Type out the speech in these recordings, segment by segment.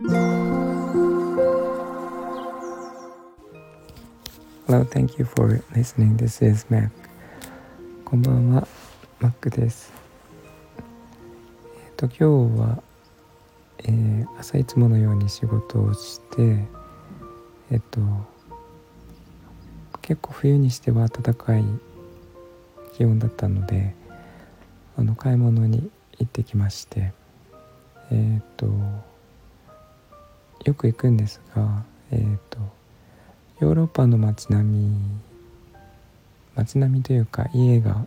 Hello, thank you for listening. This is Mac. こんばんは、Mac です。えっ、と、今日は、えー、朝いつものように仕事をして、えっ、と、結構冬にしては暖かい気温だったので、あの買い物に行ってきまして、えっ、と、よく行くんですが、えっ、と、ヨーロッパの街並み街並みというか家が、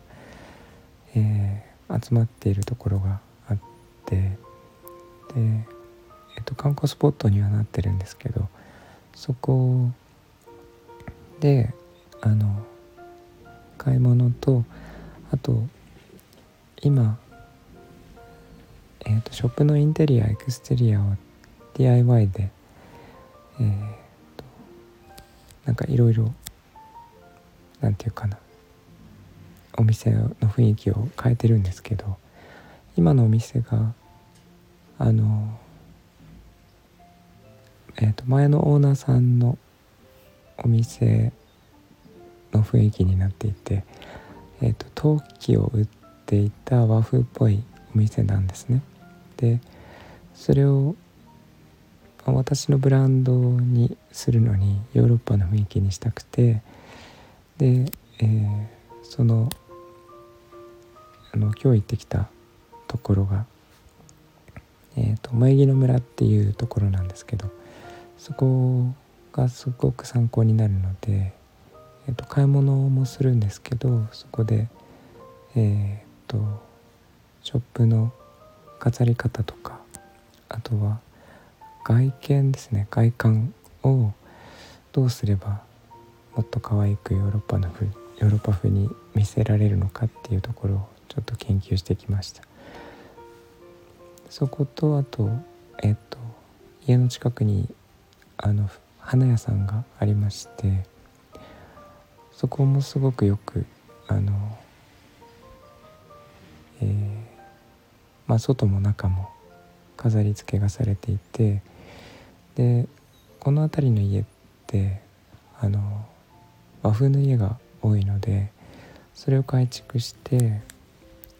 えー、集まっているところがあってで、えーと、観光スポットにはなってるんですけどそこであの買い物とあと今、えーと、ショップのインテリアエクステリアを DIY で、えーなんかいろいろなんていうかなお店の雰囲気を変えてるんですけど今のお店があのえー、と前のオーナーさんのお店の雰囲気になっていて、えーと、陶器を売っていた和風っぽいお店なんですね。でそれを私のブランドにするのにヨーロッパの雰囲気にしたくてで、えー、そのあの今日行ってきたところが、えーと、萌木の村っていうところなんですけどそこがすごく参考になるので、えーと、買い物もするんですけどそこでえっ、ー、とショップの飾り方とかあとは外見ですね。外観をどうすればもっと可愛くヨーロッパの風ヨーロッパ風に見せられるのかっていうところをちょっと研究してきました。そことあとえっ、と家の近くにあの花屋さんがありましてそこもすごくよくあのえー、まあ外も中も飾り付けがされていてでこの辺りの家ってあの和風の家が多いのでそれを改築して、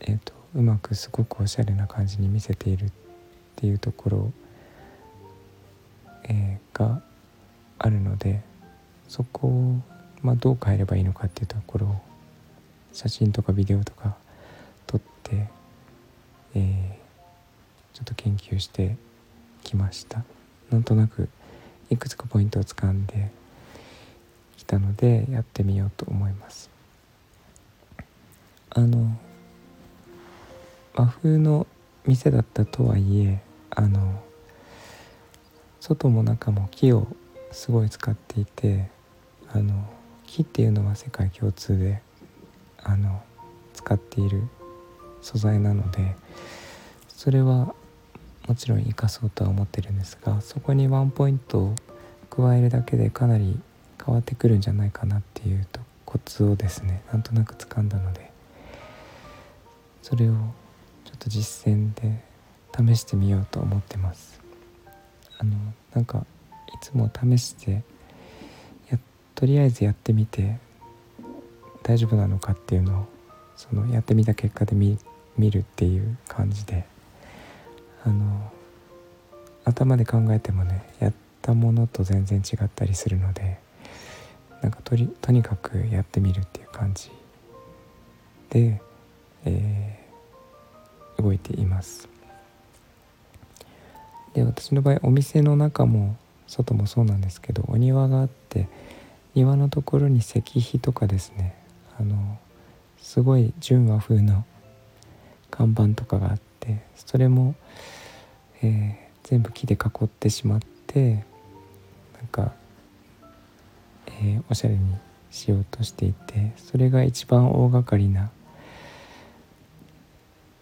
えーと、うまくすごくおしゃれな感じに見せているっていうところ、えー、があるのでそこを、まあ、どう変えればいいのかっていうところを写真とかビデオとか撮って、ちょっと研究してきました。なんとなくいくつかポイントをつかんできたのでやってみようと思います。あの和風の店だったとはいえあの外も中も木をすごい使っていてあの木っていうのは世界共通であの使っている素材なのでそれはもちろん生かそうとは思ってるんですがそこにワンポイントを加えるだけでかなり変わってくるんじゃないかなっていうとコツをですねなんとなく掴んだのでそれをちょっと実践で試してみようと思ってます。あのなんかいつも試してやとりあえずやってみて大丈夫なのかっていうのをそのやってみた結果で見るっていう感じであの頭で考えてもねやったものと全然違ったりするのでなんかとりとにかくやってみるっていう感じ。で、えー、動いています。で私の場合お店の中も外もそうなんですけどお庭があって庭のところに石碑とかですねあのすごい純和風の看板とかがあってそれもえー、全部木で囲ってしまってなんか、えー、おしゃれにしようとしていてそれが一番大掛かりな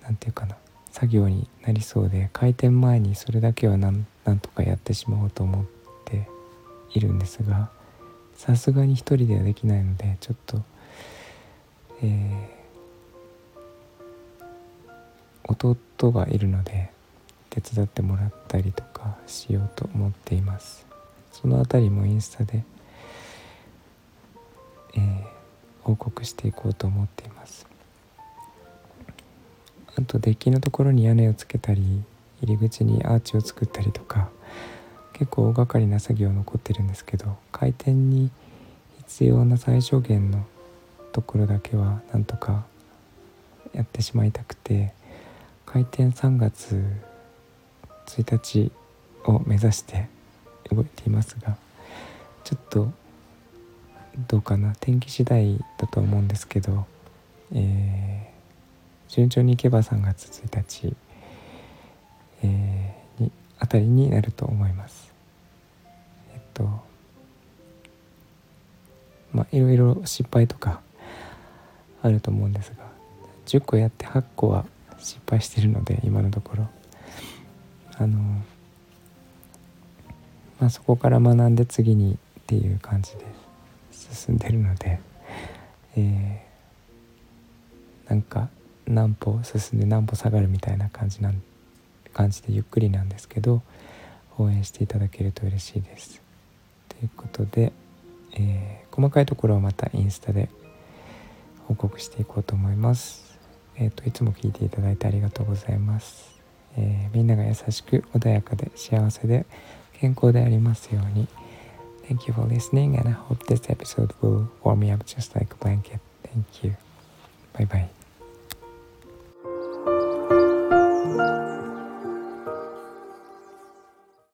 何て言うかな作業になりそうで開店前にそれだけはなんなんとかやってしまおうと思っているんですがさすがに一人ではできないのでちょっと、えー、弟がいるので手伝ってもらったりとかしようと思っています。その辺りもインスタで、えー、報告していこうと思っています。あとデッキのところに屋根をつけたり入り口にアーチを作ったりとか結構大掛かりな作業残ってるんですけど開店に必要な最小限のところだけはなんとかやってしまいたくて開店3月1日を目指して動いていますがちょっとどうかな天気次第だと思うんですけど、えー、順調にいけば3月1日、えー、にあたりになると思います。えっとまあいろいろ失敗とかあると思うんですが10個やって8個は失敗してるので今のところあのまあそこから学んで次にっていう感じで進んでるので、えー、なんか何歩進んで何歩下がるみたいな感じなん感じでゆっくりなんですけど応援していただけると嬉しいです。ということで、えー、細かいところはまたインスタで報告していこうと思います。えっ、ー、といつも聞いていただいてありがとうございます。えー、みんなが優しく穏やかで幸せで健康でありますように。Thank you for listening and I hope this episode will warm me up just like a blanket. Thank you. Bye bye.